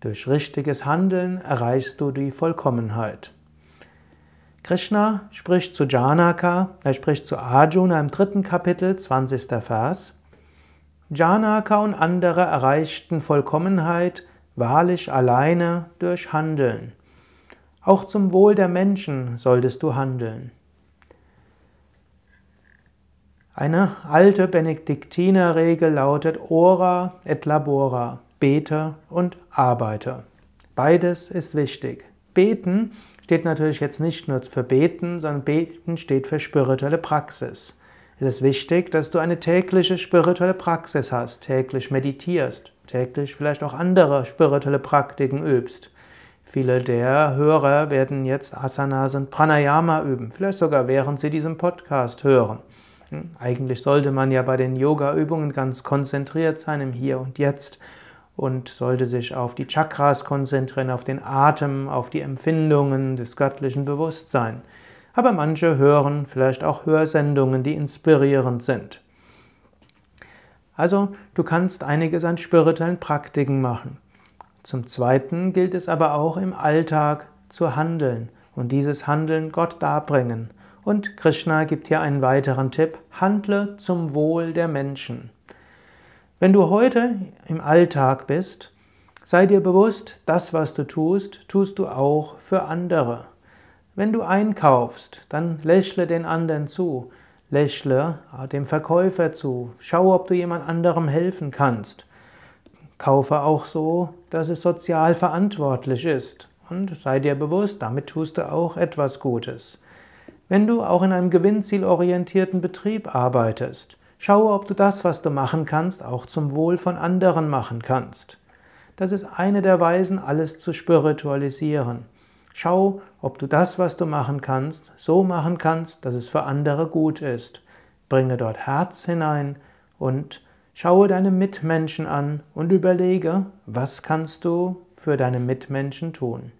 Durch richtiges Handeln erreichst du die Vollkommenheit. Krishna spricht zu Janaka, er spricht zu Arjuna im dritten Kapitel, 20. Vers. Janaka und andere erreichten Vollkommenheit wahrlich alleine durch Handeln. Auch zum Wohl der Menschen solltest du handeln. Eine alte Benediktinerregel lautet Ora et labora, bete und arbeite. Beides ist wichtig. Beten steht natürlich jetzt nicht nur für beten, sondern beten steht für spirituelle Praxis. Es ist wichtig, dass du eine tägliche spirituelle Praxis hast, täglich meditierst, täglich vielleicht auch andere spirituelle Praktiken übst. Viele der Hörer werden jetzt Asanas und Pranayama üben, vielleicht sogar während sie diesen Podcast hören. Hm, eigentlich sollte man ja bei den Yoga-Übungen ganz konzentriert sein im Hier und Jetzt und sollte sich auf die Chakras konzentrieren, auf den Atem, auf die Empfindungen des göttlichen Bewusstseins. Aber manche hören vielleicht auch Hörsendungen, die inspirierend sind. Also, du kannst einiges an spirituellen Praktiken machen. Zum Zweiten gilt es aber auch im Alltag zu handeln und dieses Handeln Gott darbringen. Und Krishna gibt hier einen weiteren Tipp, handle zum Wohl der Menschen. Wenn du heute im Alltag bist, sei dir bewusst, das, was du tust, tust du auch für andere. Wenn du einkaufst, dann lächle den anderen zu, lächle dem Verkäufer zu, schau, ob du jemand anderem helfen kannst. Kaufe auch so, dass es sozial verantwortlich ist und sei dir bewusst, damit tust du auch etwas Gutes. Wenn du auch in einem gewinnzielorientierten Betrieb arbeitest, schaue, ob du das, was du machen kannst, auch zum Wohl von anderen machen kannst. Das ist eine der Weisen, alles zu spiritualisieren. Schau, ob du das, was du machen kannst, so machen kannst, dass es für andere gut ist. Bringe dort Herz hinein und schaue deine Mitmenschen an und überlege, was kannst du für deine Mitmenschen tun.